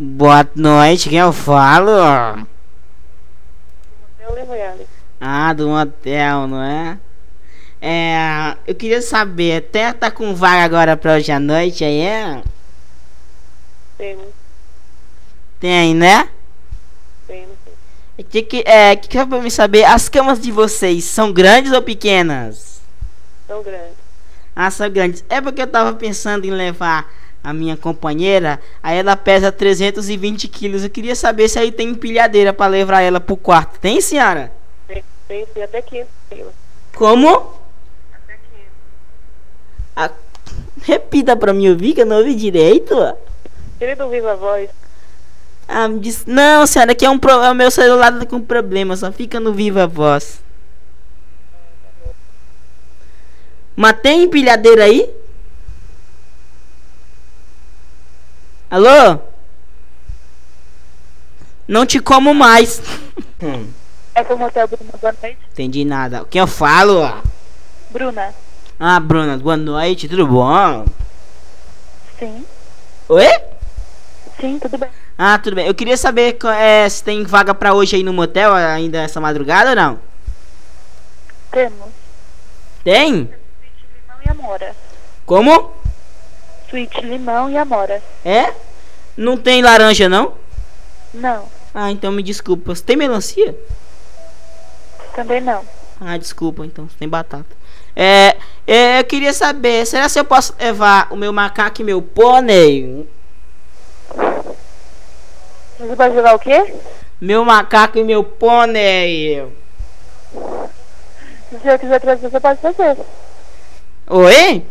Boa noite, quem eu falo? Ah, do motel, não é? É, eu queria saber, até tá com vaga agora pra hoje à noite aí, é? Temos, Tem, né? temos. E Que que, é, que que é pra mim saber, as camas de vocês são grandes ou pequenas? São grandes. Ah, são grandes. É porque eu tava pensando em levar a minha companheira, aí ela pesa 320 quilos. Eu queria saber se aí tem empilhadeira pra levar ela pro quarto. Tem, senhora? Tem, tem, tem até 500 quilos. Como? Até 500. Ah, repita pra mim ouvir, que eu não ouvi direito. Querido Viva Voz, Ah, me disse, não, senhora, aqui é, um pro, é o meu celular tá com problema, só fica no Viva Voz. Mas tem empilhadeira aí? Alô? Não te como mais. é pro motel Bruna, boa noite. Entendi nada. Quem eu falo? Bruna, Ah, Bruna, boa noite, tudo bom? sim, Oi? sim, tudo bem. Ah, tudo bem. Eu queria saber é, se tem vaga pra hoje aí no motel, ainda essa madrugada ou não? Temos Tem? Como? Suíte limão e amora. É? Não tem laranja, não? Não, Ah, então me desculpa. Você tem melancia? também não. Ah, desculpa, então. Você tem batata. É, é, eu queria saber, será que eu posso levar o meu macaco e meu pônei? Você vai jogar o quê? Meu macaco e meu pônei. Se senhor quiser trazer, você pode trazer. Oi?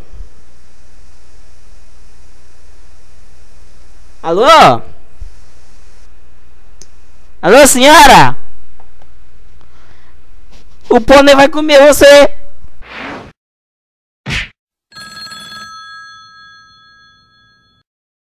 Alô? Alô, senhora? O pônei vai comer você.